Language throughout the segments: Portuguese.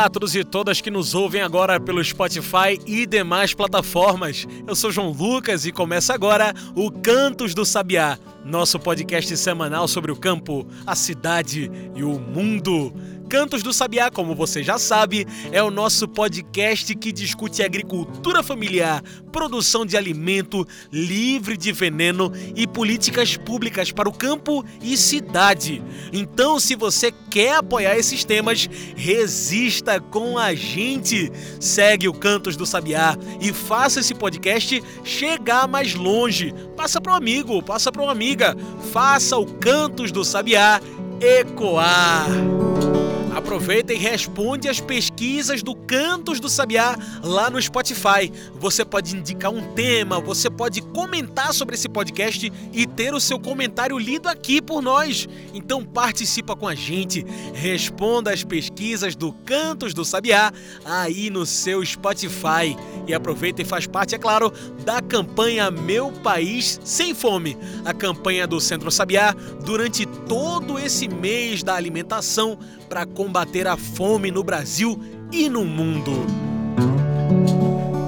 A todos e todas que nos ouvem agora pelo Spotify e demais plataformas. Eu sou João Lucas e começa agora o Cantos do Sabiá, nosso podcast semanal sobre o campo, a cidade e o mundo. Cantos do Sabiá, como você já sabe, é o nosso podcast que discute agricultura familiar, produção de alimento livre de veneno e políticas públicas para o campo e cidade. Então, se você quer apoiar esses temas, resista com a gente. Segue o Cantos do Sabiá e faça esse podcast chegar mais longe. Passa para um amigo, passa para uma amiga. Faça o Cantos do Sabiá ecoar. Aproveita e responde as pesquisas do Cantos do Sabiá lá no Spotify. Você pode indicar um tema, você pode comentar sobre esse podcast e ter o seu comentário lido aqui por nós. Então participa com a gente, responda as pesquisas do Cantos do Sabiá aí no seu Spotify. E aproveita e faz parte, é claro, da campanha Meu País Sem Fome, a campanha do Centro Sabiá durante todo esse mês da alimentação para combater a fome no Brasil e no mundo.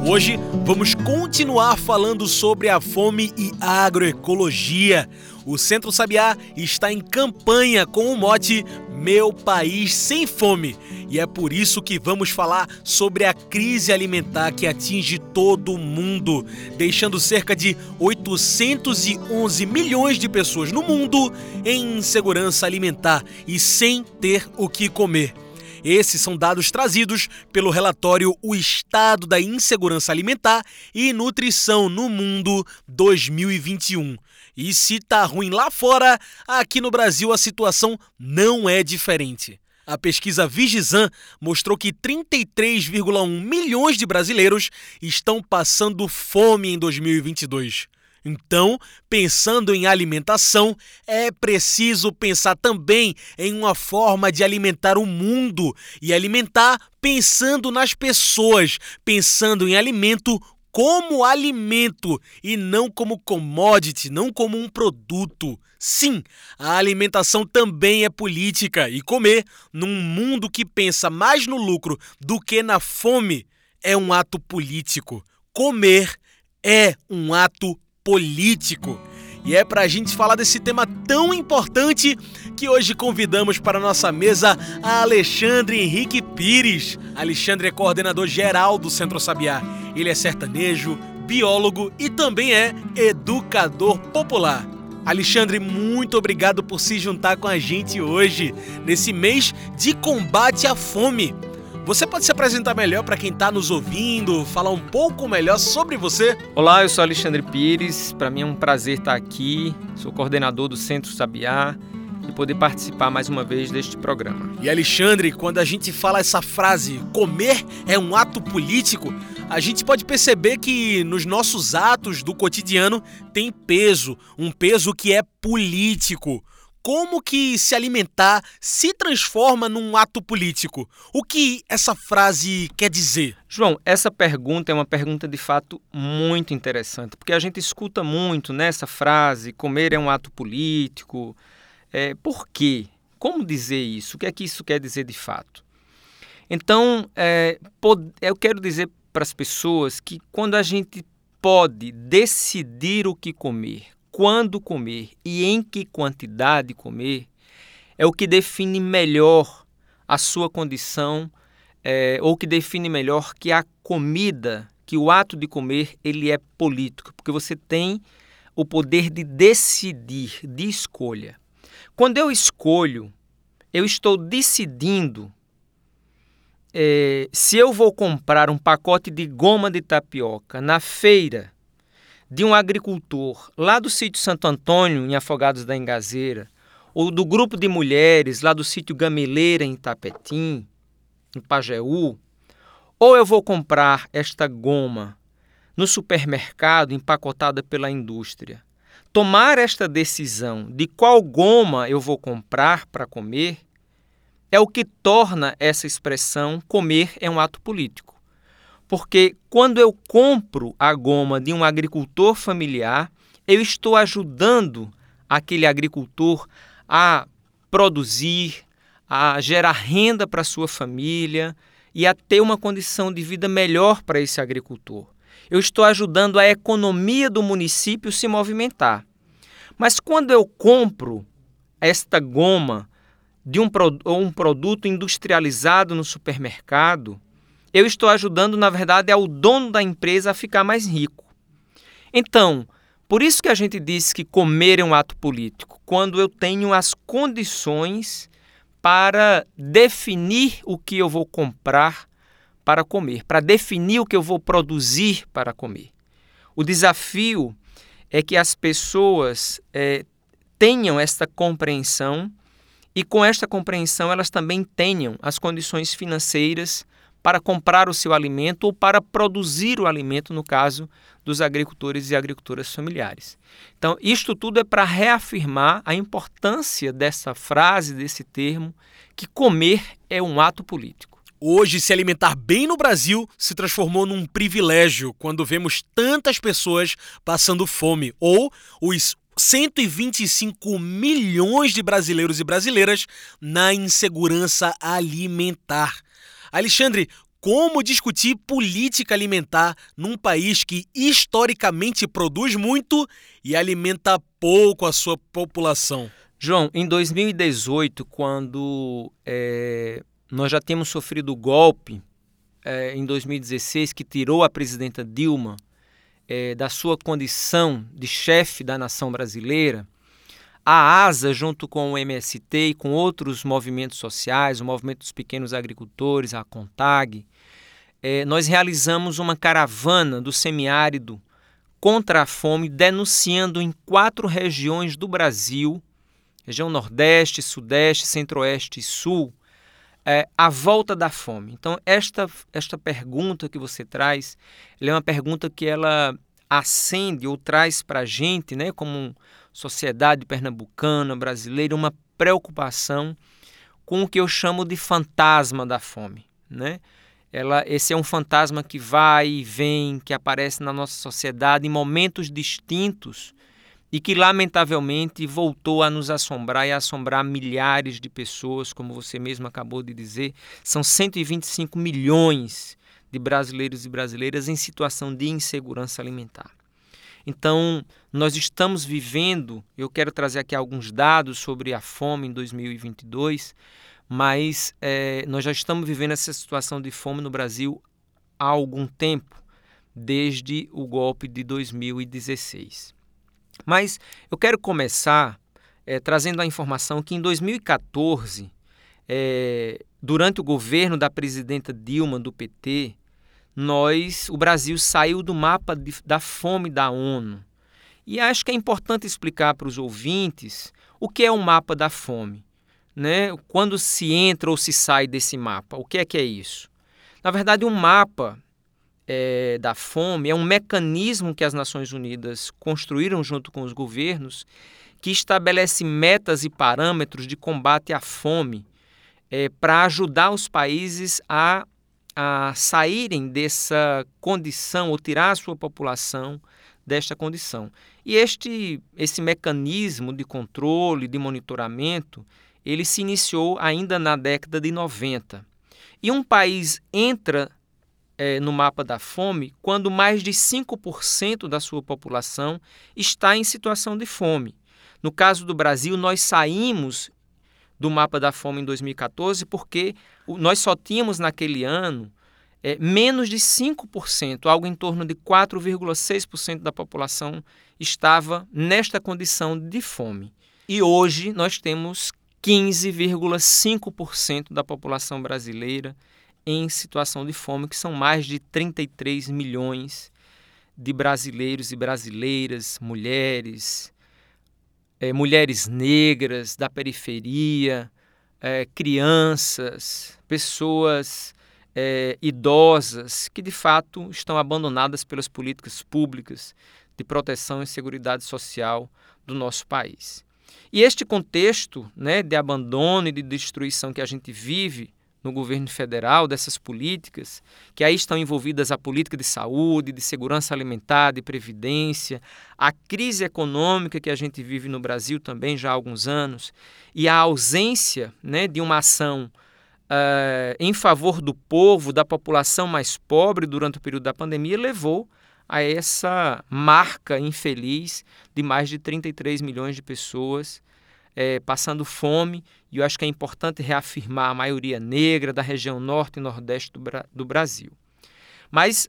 Hoje vamos continuar falando sobre a fome e agroecologia. O Centro Sabiá está em campanha com o mote Meu País Sem Fome. E é por isso que vamos falar sobre a crise alimentar que atinge todo o mundo, deixando cerca de 811 milhões de pessoas no mundo em insegurança alimentar e sem ter o que comer. Esses são dados trazidos pelo relatório O Estado da Insegurança Alimentar e Nutrição no Mundo 2021. E se tá ruim lá fora, aqui no Brasil a situação não é diferente. A pesquisa Vigizan mostrou que 33,1 milhões de brasileiros estão passando fome em 2022. Então, pensando em alimentação, é preciso pensar também em uma forma de alimentar o mundo e alimentar pensando nas pessoas, pensando em alimento como alimento e não como commodity, não como um produto. Sim, a alimentação também é política e comer num mundo que pensa mais no lucro do que na fome é um ato político. Comer é um ato político. E é para a gente falar desse tema tão importante que hoje convidamos para nossa mesa a Alexandre Henrique Pires. Alexandre é coordenador geral do Centro Sabiá. Ele é sertanejo, biólogo e também é educador popular. Alexandre, muito obrigado por se juntar com a gente hoje, nesse mês de combate à fome. Você pode se apresentar melhor para quem está nos ouvindo, falar um pouco melhor sobre você? Olá, eu sou Alexandre Pires. Para mim é um prazer estar aqui. Sou coordenador do Centro Sabiá e poder participar mais uma vez deste programa. E Alexandre, quando a gente fala essa frase, comer é um ato político, a gente pode perceber que nos nossos atos do cotidiano tem peso, um peso que é político como que se alimentar se transforma num ato político? O que essa frase quer dizer? João, essa pergunta é uma pergunta de fato muito interessante, porque a gente escuta muito nessa frase: comer é um ato político. É, por quê? Como dizer isso? O que é que isso quer dizer de fato? Então, é, eu quero dizer para as pessoas que quando a gente pode decidir o que comer, quando comer e em que quantidade comer é o que define melhor a sua condição é, ou que define melhor que a comida, que o ato de comer ele é político, porque você tem o poder de decidir, de escolha. Quando eu escolho, eu estou decidindo é, se eu vou comprar um pacote de goma de tapioca na feira de um agricultor lá do sítio Santo Antônio, em Afogados da Engazeira, ou do grupo de mulheres lá do sítio Gameleira, em Tapetim, em Pajeú, ou eu vou comprar esta goma no supermercado empacotada pela indústria. Tomar esta decisão de qual goma eu vou comprar para comer é o que torna essa expressão comer é um ato político. Porque quando eu compro a goma de um agricultor familiar, eu estou ajudando aquele agricultor a produzir, a gerar renda para sua família e a ter uma condição de vida melhor para esse agricultor. Eu estou ajudando a economia do município se movimentar. Mas quando eu compro esta goma de um, um produto industrializado no supermercado, eu estou ajudando, na verdade, ao dono da empresa a ficar mais rico. Então, por isso que a gente diz que comer é um ato político, quando eu tenho as condições para definir o que eu vou comprar para comer, para definir o que eu vou produzir para comer. O desafio é que as pessoas é, tenham esta compreensão e, com esta compreensão, elas também tenham as condições financeiras para comprar o seu alimento ou para produzir o alimento, no caso dos agricultores e agricultoras familiares. Então, isto tudo é para reafirmar a importância dessa frase, desse termo, que comer é um ato político. Hoje, se alimentar bem no Brasil se transformou num privilégio quando vemos tantas pessoas passando fome ou os 125 milhões de brasileiros e brasileiras na insegurança alimentar. Alexandre, como discutir política alimentar num país que historicamente produz muito e alimenta pouco a sua população? João, em 2018, quando é, nós já temos sofrido o golpe é, em 2016 que tirou a presidenta Dilma é, da sua condição de chefe da nação brasileira, a ASA, junto com o MST e com outros movimentos sociais, o Movimento dos Pequenos Agricultores, a CONTAG, é, nós realizamos uma caravana do semiárido contra a fome, denunciando em quatro regiões do Brasil, região Nordeste, Sudeste, Centro-Oeste e Sul, é, a volta da fome. Então, esta, esta pergunta que você traz, é uma pergunta que ela acende ou traz para a gente, né, como sociedade pernambucana, brasileira, uma preocupação com o que eu chamo de fantasma da fome. Né? Ela, esse é um fantasma que vai e vem, que aparece na nossa sociedade em momentos distintos e que, lamentavelmente, voltou a nos assombrar e a assombrar milhares de pessoas, como você mesmo acabou de dizer. São 125 milhões de brasileiros e brasileiras em situação de insegurança alimentar. Então, nós estamos vivendo, eu quero trazer aqui alguns dados sobre a fome em 2022, mas é, nós já estamos vivendo essa situação de fome no Brasil há algum tempo, desde o golpe de 2016. Mas eu quero começar é, trazendo a informação que em 2014, é, durante o governo da presidenta Dilma do PT, nós, o Brasil saiu do mapa de, da fome da ONU. E acho que é importante explicar para os ouvintes o que é o um mapa da fome. Né? Quando se entra ou se sai desse mapa, o que é que é isso? Na verdade, um mapa é, da fome é um mecanismo que as Nações Unidas construíram junto com os governos que estabelece metas e parâmetros de combate à fome é, para ajudar os países a a saírem dessa condição ou tirar a sua população desta condição. E este esse mecanismo de controle, de monitoramento, ele se iniciou ainda na década de 90. E um país entra é, no mapa da fome quando mais de 5% da sua população está em situação de fome. No caso do Brasil, nós saímos do mapa da fome em 2014, porque nós só tínhamos naquele ano é, menos de 5%, algo em torno de 4,6% da população estava nesta condição de fome. E hoje nós temos 15,5% da população brasileira em situação de fome, que são mais de 33 milhões de brasileiros e brasileiras, mulheres, é, mulheres negras da periferia, é, crianças, pessoas é, idosas que de fato estão abandonadas pelas políticas públicas de proteção e segurança social do nosso país. E este contexto né, de abandono e de destruição que a gente vive no governo federal, dessas políticas, que aí estão envolvidas a política de saúde, de segurança alimentar, de previdência, a crise econômica que a gente vive no Brasil também já há alguns anos, e a ausência né, de uma ação uh, em favor do povo, da população mais pobre durante o período da pandemia, levou a essa marca infeliz de mais de 33 milhões de pessoas é, passando fome, e eu acho que é importante reafirmar a maioria negra da região norte e nordeste do, do Brasil. Mas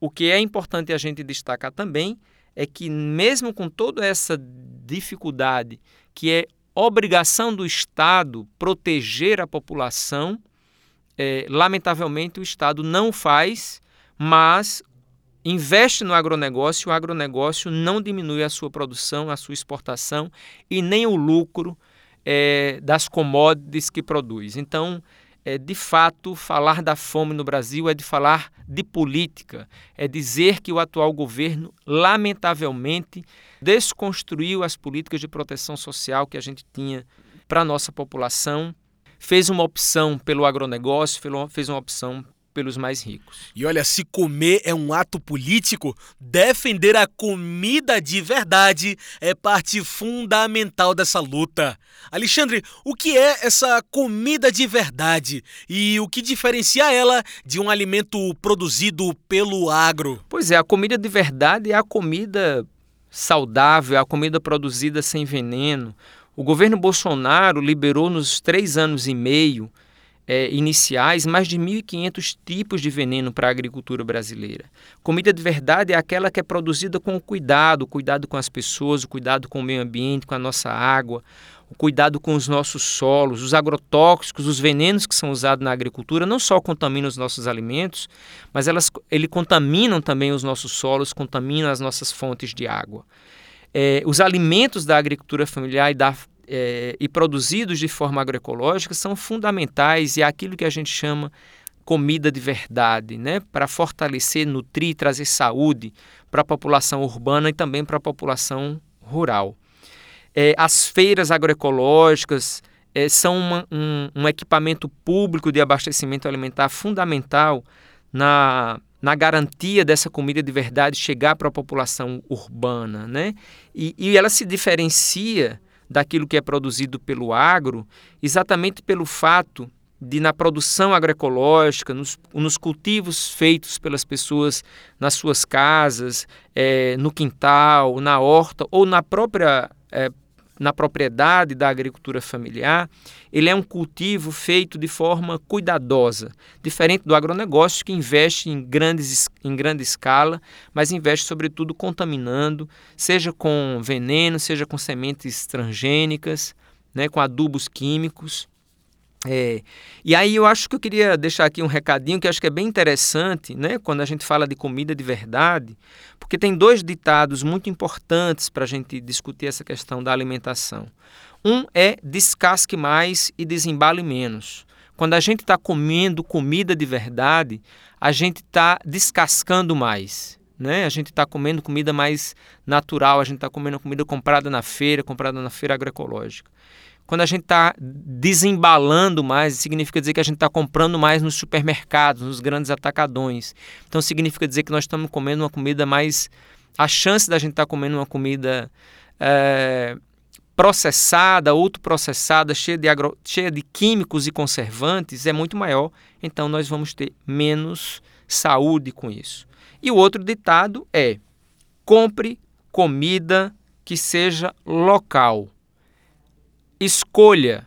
o que é importante a gente destacar também é que, mesmo com toda essa dificuldade, que é obrigação do Estado proteger a população, é, lamentavelmente o Estado não faz, mas investe no agronegócio, o agronegócio não diminui a sua produção, a sua exportação e nem o lucro é, das commodities que produz. Então, é, de fato, falar da fome no Brasil é de falar de política, é dizer que o atual governo, lamentavelmente, desconstruiu as políticas de proteção social que a gente tinha para a nossa população, fez uma opção pelo agronegócio, fez uma opção pelos mais ricos. E olha, se comer é um ato político, defender a comida de verdade é parte fundamental dessa luta. Alexandre, o que é essa comida de verdade e o que diferencia ela de um alimento produzido pelo agro? Pois é, a comida de verdade é a comida saudável, é a comida produzida sem veneno. O governo Bolsonaro liberou nos três anos e meio é, iniciais mais de 1.500 tipos de veneno para a agricultura brasileira. Comida de verdade é aquela que é produzida com cuidado, cuidado com as pessoas, o cuidado com o meio ambiente, com a nossa água, o cuidado com os nossos solos, os agrotóxicos, os venenos que são usados na agricultura não só contaminam os nossos alimentos, mas elas ele contaminam também os nossos solos, contaminam as nossas fontes de água. É, os alimentos da agricultura familiar e da é, e produzidos de forma agroecológica são fundamentais e é aquilo que a gente chama comida de verdade, né? para fortalecer, nutrir, trazer saúde para a população urbana e também para a população rural. É, as feiras agroecológicas é, são uma, um, um, equipamento público de abastecimento alimentar fundamental na, na garantia dessa comida de verdade chegar para a população urbana. Né? E, e ela se diferencia daquilo que é produzido pelo agro, exatamente pelo fato de, na produção agroecológica, nos, nos cultivos feitos pelas pessoas nas suas casas, é, no quintal, na horta ou na própria é, na propriedade da agricultura familiar, ele é um cultivo feito de forma cuidadosa, diferente do agronegócio que investe em, grandes, em grande escala, mas investe sobretudo contaminando, seja com veneno, seja com sementes transgênicas, né, com adubos químicos. É, e aí eu acho que eu queria deixar aqui um recadinho que acho que é bem interessante, né, quando a gente fala de comida de verdade, porque tem dois ditados muito importantes para a gente discutir essa questão da alimentação. Um é descasque mais e desembale menos. Quando a gente está comendo comida de verdade, a gente está descascando mais. Né? A gente está comendo comida mais natural, a gente está comendo comida comprada na feira, comprada na feira agroecológica. Quando a gente está desembalando mais, significa dizer que a gente está comprando mais nos supermercados, nos grandes atacadões. Então significa dizer que nós estamos comendo uma comida mais. A chance da gente estar tá comendo uma comida é, processada, autoprocessada, cheia de, agro, cheia de químicos e conservantes é muito maior. Então nós vamos ter menos saúde com isso. E o outro ditado é: compre comida que seja local escolha,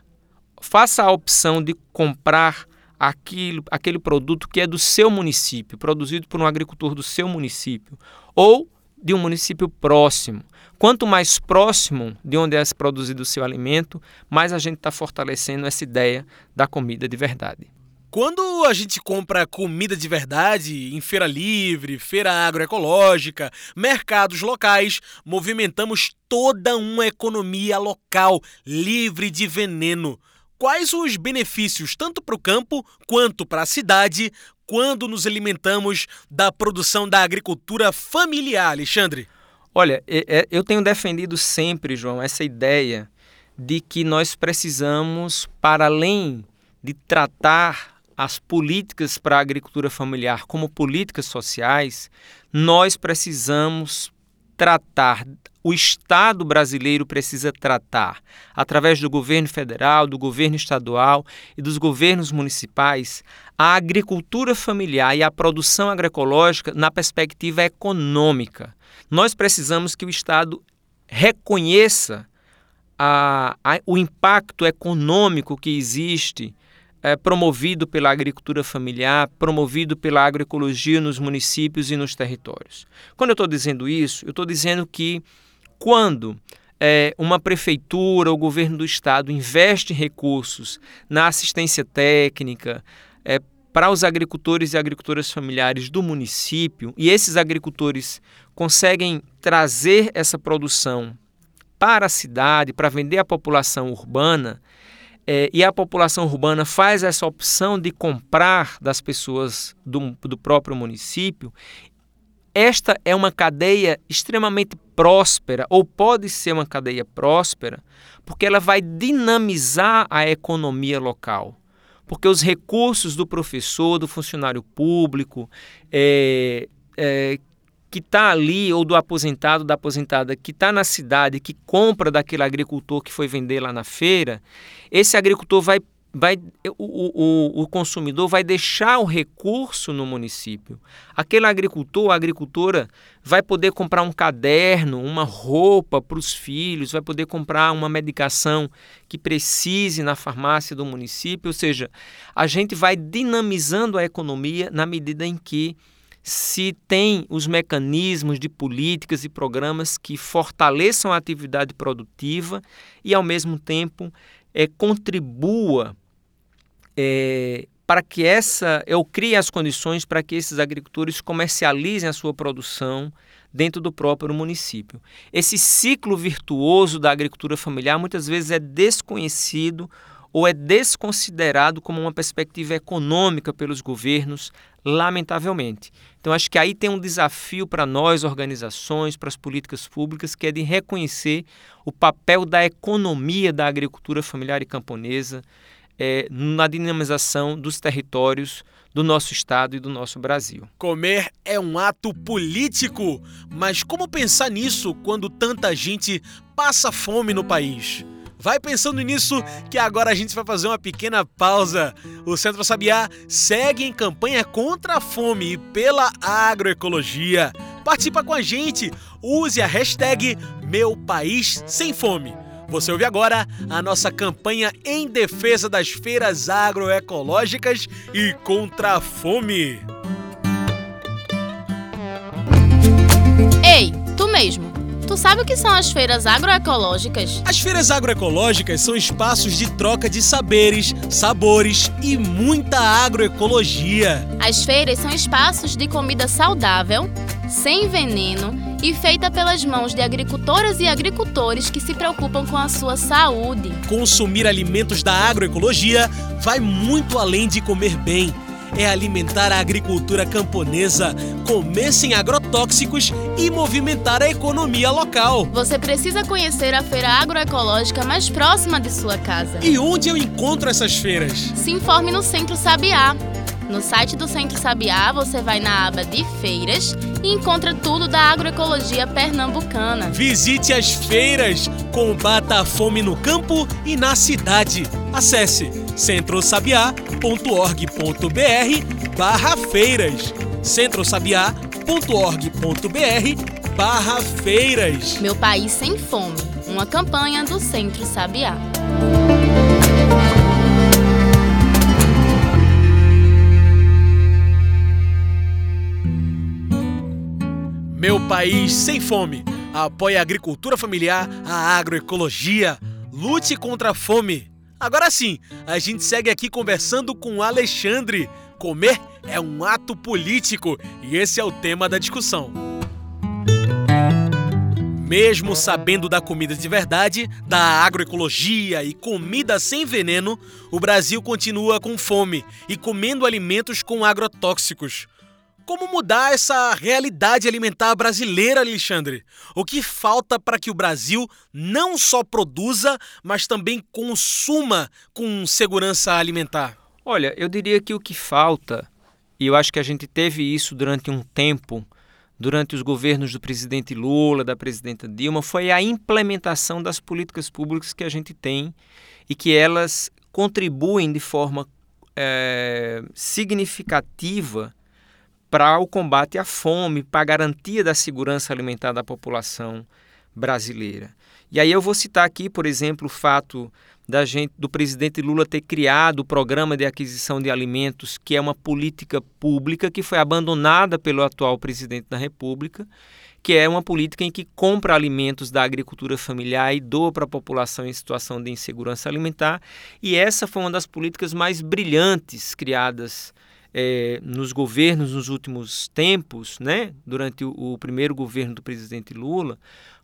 faça a opção de comprar aquilo, aquele produto que é do seu município, produzido por um agricultor do seu município, ou de um município próximo. Quanto mais próximo de onde é produzido o seu alimento, mais a gente está fortalecendo essa ideia da comida de verdade. Quando a gente compra comida de verdade em feira livre, feira agroecológica, mercados locais, movimentamos toda uma economia local livre de veneno. Quais os benefícios, tanto para o campo quanto para a cidade, quando nos alimentamos da produção da agricultura familiar, Alexandre? Olha, eu tenho defendido sempre, João, essa ideia de que nós precisamos, para além de tratar as políticas para a agricultura familiar como políticas sociais, nós precisamos tratar, o Estado brasileiro precisa tratar, através do governo federal, do governo estadual e dos governos municipais, a agricultura familiar e a produção agroecológica na perspectiva econômica. Nós precisamos que o Estado reconheça a, a, o impacto econômico que existe é, promovido pela agricultura familiar, promovido pela agroecologia nos municípios e nos territórios. Quando eu estou dizendo isso, eu estou dizendo que quando é, uma prefeitura ou governo do estado investe recursos na assistência técnica é, para os agricultores e agricultoras familiares do município e esses agricultores conseguem trazer essa produção para a cidade, para vender à população urbana, é, e a população urbana faz essa opção de comprar das pessoas do, do próprio município, esta é uma cadeia extremamente próspera, ou pode ser uma cadeia próspera, porque ela vai dinamizar a economia local. Porque os recursos do professor, do funcionário público, é, é, que está ali, ou do aposentado, da aposentada, que está na cidade, que compra daquele agricultor que foi vender lá na feira, esse agricultor vai. vai o, o, o consumidor vai deixar o recurso no município. Aquele agricultor, a agricultora, vai poder comprar um caderno, uma roupa para os filhos, vai poder comprar uma medicação que precise na farmácia do município. Ou seja, a gente vai dinamizando a economia na medida em que se tem os mecanismos de políticas e programas que fortaleçam a atividade produtiva e, ao mesmo tempo, é, contribua é, para que essa, eu crie as condições para que esses agricultores comercializem a sua produção dentro do próprio município. Esse ciclo virtuoso da agricultura familiar muitas vezes é desconhecido ou é desconsiderado como uma perspectiva econômica pelos governos, lamentavelmente. Então, acho que aí tem um desafio para nós, organizações, para as políticas públicas, que é de reconhecer o papel da economia da agricultura familiar e camponesa é, na dinamização dos territórios do nosso estado e do nosso Brasil. Comer é um ato político, mas como pensar nisso quando tanta gente passa fome no país? Vai pensando nisso que agora a gente vai fazer uma pequena pausa. O Centro Sabiá segue em campanha contra a fome e pela agroecologia. Participa com a gente, use a hashtag Meu País Sem Fome. Você ouve agora a nossa campanha em defesa das feiras agroecológicas e contra a fome. Ei, tu mesmo! Tu sabe o que são as feiras agroecológicas? As feiras agroecológicas são espaços de troca de saberes, sabores e muita agroecologia. As feiras são espaços de comida saudável, sem veneno e feita pelas mãos de agricultoras e agricultores que se preocupam com a sua saúde. Consumir alimentos da agroecologia vai muito além de comer bem é alimentar a agricultura camponesa, comer sem agrotóxicos e movimentar a economia local. Você precisa conhecer a feira agroecológica mais próxima de sua casa. E onde eu encontro essas feiras? Se informe no Centro Sabiá. No site do Centro Sabiá, você vai na aba de feiras e encontra tudo da agroecologia pernambucana. Visite as feiras, combata a fome no campo e na cidade. Acesse centrosabiá.org.br barra feiras centrosabiá.org.br barra feiras Meu País Sem Fome, uma campanha do Centro Sabiá. Meu País Sem Fome apoia a agricultura familiar, a agroecologia, lute contra a fome. Agora sim, a gente segue aqui conversando com Alexandre. Comer é um ato político e esse é o tema da discussão. Mesmo sabendo da comida de verdade, da agroecologia e comida sem veneno, o Brasil continua com fome e comendo alimentos com agrotóxicos. Como mudar essa realidade alimentar brasileira, Alexandre? O que falta para que o Brasil não só produza, mas também consuma com segurança alimentar? Olha, eu diria que o que falta, e eu acho que a gente teve isso durante um tempo, durante os governos do presidente Lula, da presidenta Dilma, foi a implementação das políticas públicas que a gente tem e que elas contribuem de forma é, significativa para o combate à fome, para a garantia da segurança alimentar da população brasileira. E aí eu vou citar aqui, por exemplo, o fato da gente, do presidente Lula ter criado o programa de aquisição de alimentos, que é uma política pública que foi abandonada pelo atual presidente da República, que é uma política em que compra alimentos da agricultura familiar e doa para a população em situação de insegurança alimentar. E essa foi uma das políticas mais brilhantes criadas é, nos governos nos últimos tempos, né, durante o, o, primeiro governo do presidente Lula.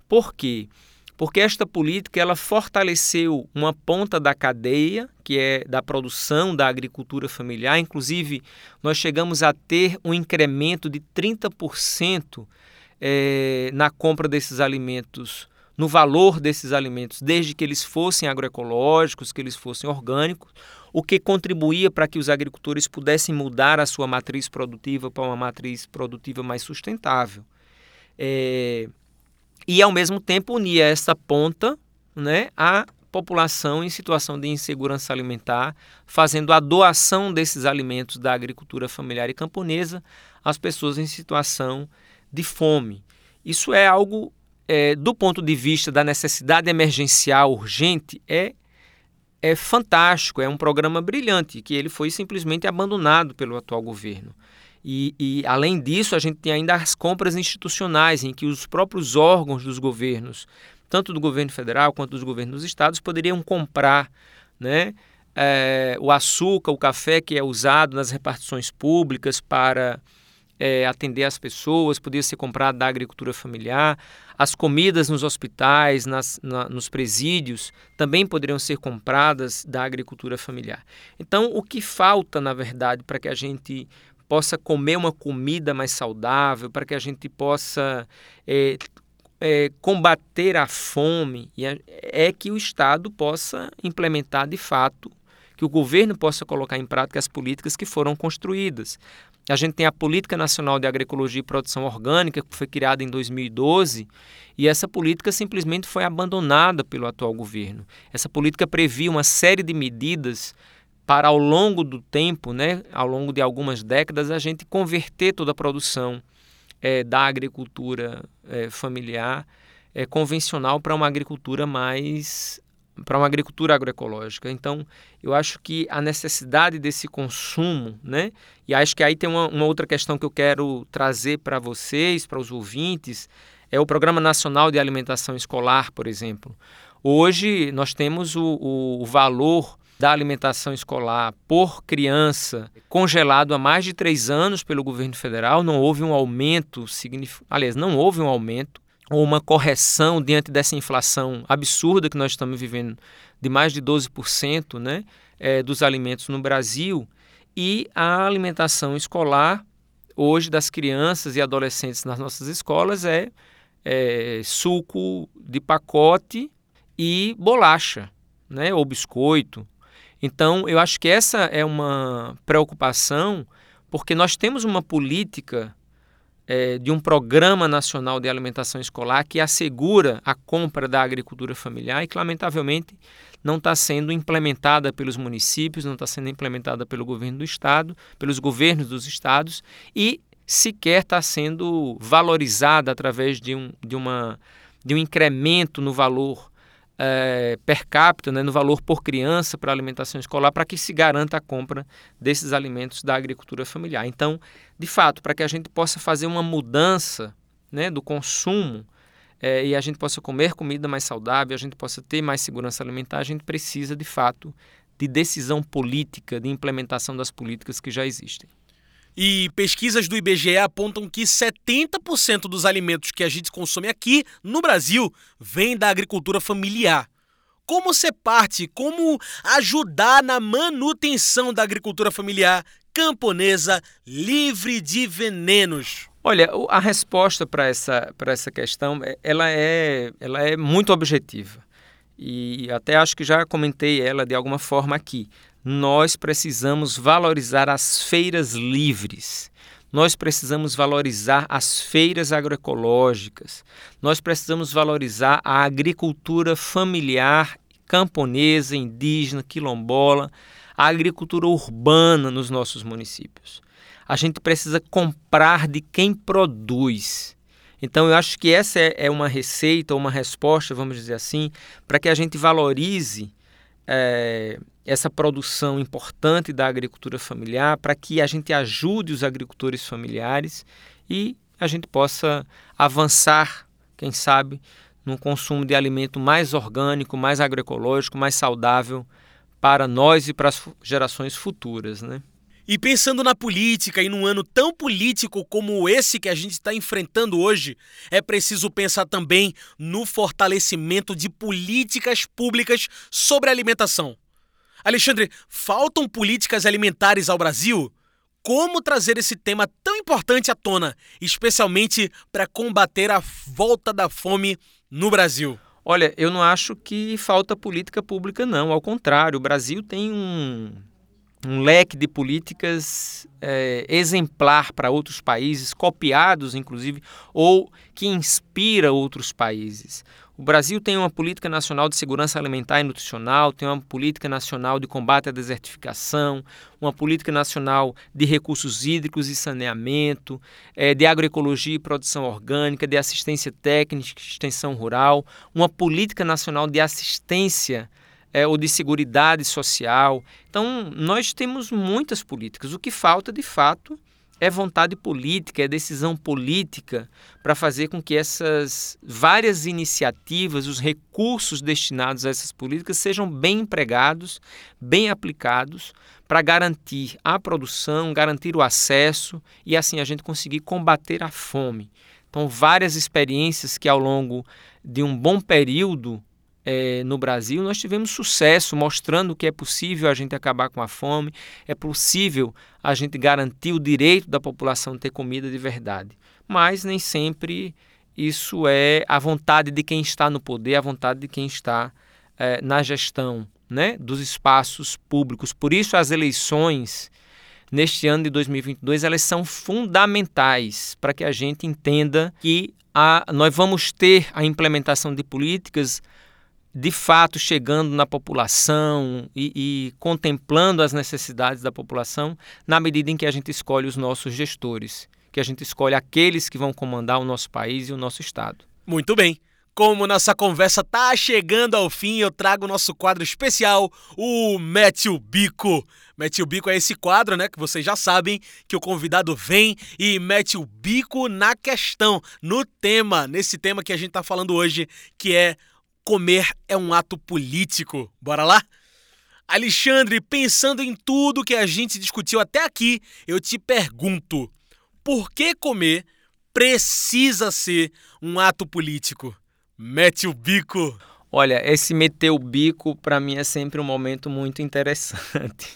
Por quê? Porque esta política ela fortaleceu uma ponta da cadeia, que é da produção da agricultura familiar. Inclusive, nós chegamos a ter um incremento de 30% é, na compra desses alimentos no valor desses alimentos, desde que eles fossem agroecológicos, que eles fossem orgânicos, o que contribuía para que os agricultores pudessem mudar a sua matriz produtiva para uma matriz produtiva mais sustentável. É, e, ao mesmo tempo, unia essa ponta né, à população em situação de insegurança alimentar, fazendo a doação desses alimentos da agricultura familiar e camponesa às pessoas em situação de fome. Isso é algo é, do ponto de vista da necessidade emergencial urgente, é, é fantástico, é um programa brilhante, que ele foi simplesmente abandonado pelo atual governo. E, e, além disso, a gente tem ainda as compras institucionais, em que os próprios órgãos dos governos, tanto do governo federal quanto dos governos dos estados, poderiam comprar né, é, o açúcar, o café que é usado nas repartições públicas para é, atender as pessoas, podia ser comprado da agricultura familiar. As comidas nos hospitais, nas, na, nos presídios, também poderiam ser compradas da agricultura familiar. Então, o que falta, na verdade, para que a gente possa comer uma comida mais saudável, para que a gente possa é, é, combater a fome, é que o Estado possa implementar de fato que o governo possa colocar em prática as políticas que foram construídas. A gente tem a Política Nacional de Agroecologia e Produção Orgânica, que foi criada em 2012, e essa política simplesmente foi abandonada pelo atual governo. Essa política previa uma série de medidas para, ao longo do tempo, né, ao longo de algumas décadas, a gente converter toda a produção é, da agricultura é, familiar é, convencional para uma agricultura mais para uma agricultura agroecológica. Então, eu acho que a necessidade desse consumo, né? E acho que aí tem uma, uma outra questão que eu quero trazer para vocês, para os ouvintes, é o Programa Nacional de Alimentação Escolar, por exemplo. Hoje nós temos o, o, o valor da alimentação escolar por criança congelado há mais de três anos pelo governo federal. Não houve um aumento significativo. Aliás, não houve um aumento ou uma correção diante dessa inflação absurda que nós estamos vivendo, de mais de 12% né, é, dos alimentos no Brasil, e a alimentação escolar, hoje, das crianças e adolescentes nas nossas escolas é, é suco de pacote e bolacha, né, ou biscoito. Então, eu acho que essa é uma preocupação, porque nós temos uma política é, de um programa nacional de alimentação escolar que assegura a compra da agricultura familiar e que, lamentavelmente, não está sendo implementada pelos municípios, não está sendo implementada pelo governo do estado, pelos governos dos estados e sequer está sendo valorizada através de um, de uma, de um incremento no valor é, per capita, né, no valor por criança para alimentação escolar, para que se garanta a compra desses alimentos da agricultura familiar. Então, de fato, para que a gente possa fazer uma mudança né, do consumo é, e a gente possa comer comida mais saudável, a gente possa ter mais segurança alimentar, a gente precisa, de fato, de decisão política, de implementação das políticas que já existem. E pesquisas do IBGE apontam que 70% dos alimentos que a gente consome aqui no Brasil vêm da agricultura familiar. Como ser parte, como ajudar na manutenção da agricultura familiar camponesa livre de venenos? Olha, a resposta para essa, essa questão é, ela é, ela é muito objetiva. E até acho que já comentei ela de alguma forma aqui. Nós precisamos valorizar as feiras livres. Nós precisamos valorizar as feiras agroecológicas. Nós precisamos valorizar a agricultura familiar, camponesa, indígena, quilombola, a agricultura urbana nos nossos municípios. A gente precisa comprar de quem produz. Então, eu acho que essa é, é uma receita, uma resposta, vamos dizer assim, para que a gente valorize é, essa produção importante da agricultura familiar, para que a gente ajude os agricultores familiares e a gente possa avançar, quem sabe, num consumo de alimento mais orgânico, mais agroecológico, mais saudável para nós e para as gerações futuras, né? E pensando na política e num ano tão político como esse que a gente está enfrentando hoje, é preciso pensar também no fortalecimento de políticas públicas sobre alimentação. Alexandre, faltam políticas alimentares ao Brasil? Como trazer esse tema tão importante à tona, especialmente para combater a volta da fome no Brasil? Olha, eu não acho que falta política pública, não. Ao contrário, o Brasil tem um um leque de políticas é, exemplar para outros países, copiados inclusive, ou que inspira outros países. O Brasil tem uma política nacional de segurança alimentar e nutricional, tem uma política nacional de combate à desertificação, uma política nacional de recursos hídricos e saneamento, é, de agroecologia e produção orgânica, de assistência técnica e extensão rural, uma política nacional de assistência é, ou de seguridade social. Então, nós temos muitas políticas. O que falta, de fato, é vontade política, é decisão política para fazer com que essas várias iniciativas, os recursos destinados a essas políticas sejam bem empregados, bem aplicados para garantir a produção, garantir o acesso e assim a gente conseguir combater a fome. Então, várias experiências que ao longo de um bom período é, no Brasil, nós tivemos sucesso mostrando que é possível a gente acabar com a fome, é possível a gente garantir o direito da população ter comida de verdade. Mas nem sempre isso é a vontade de quem está no poder, a vontade de quem está é, na gestão né, dos espaços públicos. Por isso, as eleições neste ano de 2022 elas são fundamentais para que a gente entenda que a, nós vamos ter a implementação de políticas de fato chegando na população e, e, contemplando as necessidades da população na medida em que a gente escolhe os nossos gestores, que a gente escolhe aqueles que vão comandar o nosso país e o nosso estado. Muito bem. Como nossa conversa tá chegando ao fim, eu trago o nosso quadro especial, o Mete o Bico. Mete o Bico é esse quadro, né, que vocês já sabem, que o convidado vem e mete o bico na questão, no tema, nesse tema que a gente tá falando hoje, que é comer é um ato político. Bora lá? Alexandre, pensando em tudo que a gente discutiu até aqui, eu te pergunto: por que comer precisa ser um ato político? Mete o bico. Olha, esse meter o bico para mim é sempre um momento muito interessante.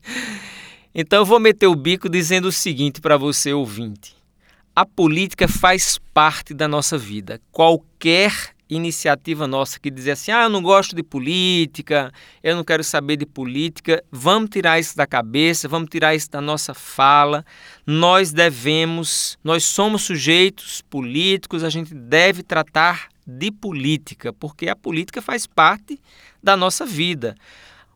então eu vou meter o bico dizendo o seguinte para você ouvinte: a política faz parte da nossa vida. Qualquer iniciativa nossa que dizia assim: ah, eu não gosto de política, eu não quero saber de política, vamos tirar isso da cabeça, vamos tirar isso da nossa fala. Nós devemos, nós somos sujeitos políticos, a gente deve tratar de política, porque a política faz parte da nossa vida.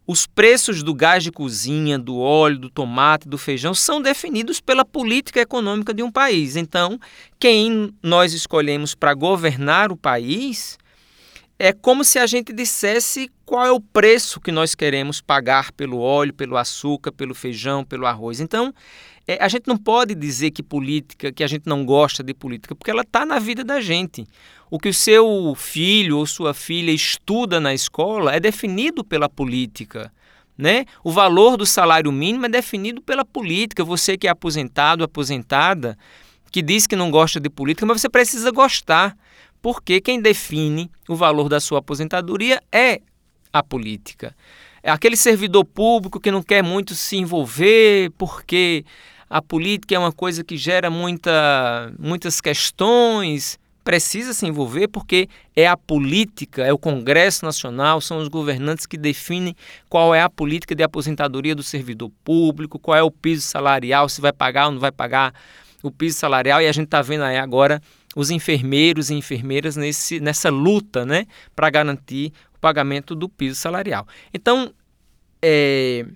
Os preços do gás de cozinha, do óleo, do tomate, do feijão são definidos pela política econômica de um país. Então, quem nós escolhemos para governar o país é como se a gente dissesse qual é o preço que nós queremos pagar pelo óleo, pelo açúcar, pelo feijão, pelo arroz. Então, é, a gente não pode dizer que política, que a gente não gosta de política, porque ela está na vida da gente. O que o seu filho ou sua filha estuda na escola é definido pela política. Né? O valor do salário mínimo é definido pela política. Você que é aposentado, aposentada, que diz que não gosta de política, mas você precisa gostar, porque quem define o valor da sua aposentadoria é a política. é aquele servidor público que não quer muito se envolver porque a política é uma coisa que gera muita, muitas questões. Precisa se envolver porque é a política, é o Congresso Nacional, são os governantes que definem qual é a política de aposentadoria do servidor público, qual é o piso salarial, se vai pagar ou não vai pagar o piso salarial. E a gente está vendo aí agora os enfermeiros e enfermeiras nesse, nessa luta né, para garantir o pagamento do piso salarial. Então, é,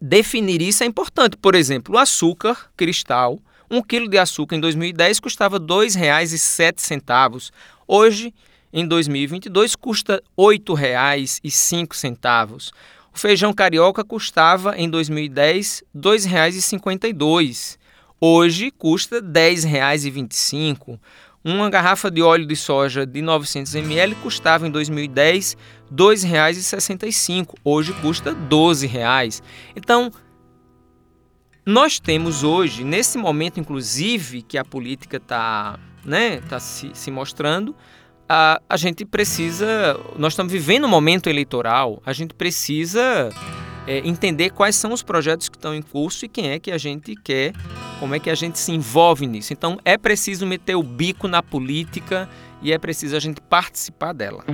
definir isso é importante. Por exemplo, o açúcar cristal, um quilo de açúcar em 2010 custava R$ 2,07. Hoje, em 2022, custa R$ 8,05. O feijão carioca custava, em 2010, R$ 2,52. Hoje custa R$ 10,25. Uma garrafa de óleo de soja de 900 ml custava em 2010 R$ 2,65. Hoje custa R$ 12,00. Então, nós temos hoje, nesse momento inclusive que a política está né, tá se, se mostrando, a, a gente precisa. Nós estamos vivendo um momento eleitoral, a gente precisa é, entender quais são os projetos que estão em curso e quem é que a gente quer, como é que a gente se envolve nisso. Então é preciso meter o bico na política e é preciso a gente participar dela.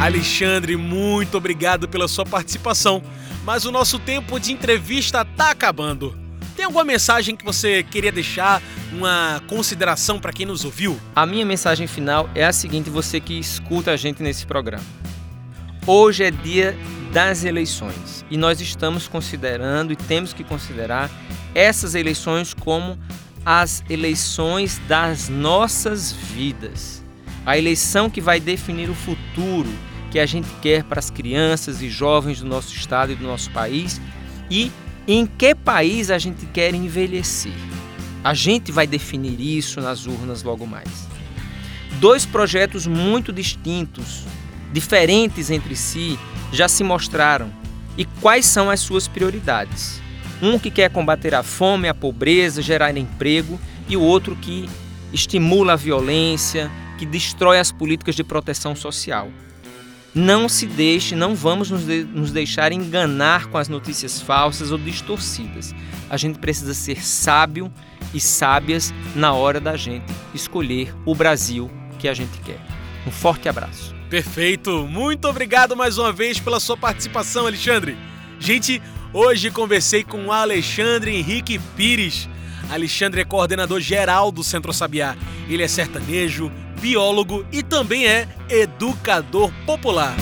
Alexandre, muito obrigado pela sua participação, mas o nosso tempo de entrevista está acabando. Tem alguma mensagem que você queria deixar, uma consideração para quem nos ouviu? A minha mensagem final é a seguinte, você que escuta a gente nesse programa. Hoje é dia das eleições e nós estamos considerando e temos que considerar essas eleições como as eleições das nossas vidas. A eleição que vai definir o futuro que a gente quer para as crianças e jovens do nosso estado e do nosso país e em que país a gente quer envelhecer? A gente vai definir isso nas urnas logo mais. Dois projetos muito distintos, diferentes entre si, já se mostraram. E quais são as suas prioridades? Um que quer combater a fome, a pobreza, gerar emprego, e o outro que estimula a violência, que destrói as políticas de proteção social. Não se deixe, não vamos nos, de, nos deixar enganar com as notícias falsas ou distorcidas. A gente precisa ser sábio e sábias na hora da gente escolher o Brasil que a gente quer. Um forte abraço. Perfeito. Muito obrigado mais uma vez pela sua participação, Alexandre. Gente, hoje conversei com Alexandre Henrique Pires. Alexandre é coordenador geral do Centro Sabiá. Ele é sertanejo, biólogo e também é educador popular.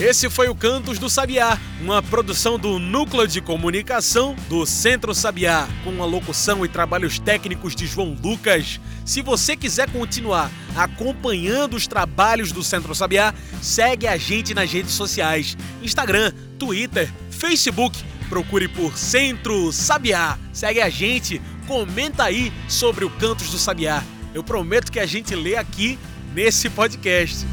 Esse foi o Cantos do Sabiá, uma produção do Núcleo de Comunicação do Centro Sabiá, com a locução e trabalhos técnicos de João Lucas. Se você quiser continuar acompanhando os trabalhos do Centro Sabiá, segue a gente nas redes sociais: Instagram, Twitter, Facebook. Procure por Centro Sabiá. Segue a gente, comenta aí sobre o Cantos do Sabiá. Eu prometo que a gente lê aqui nesse podcast.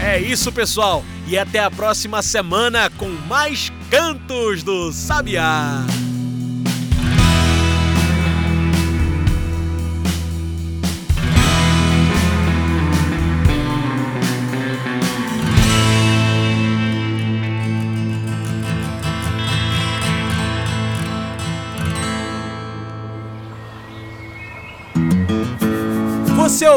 É isso, pessoal, e até a próxima semana com mais Cantos do Sabiá.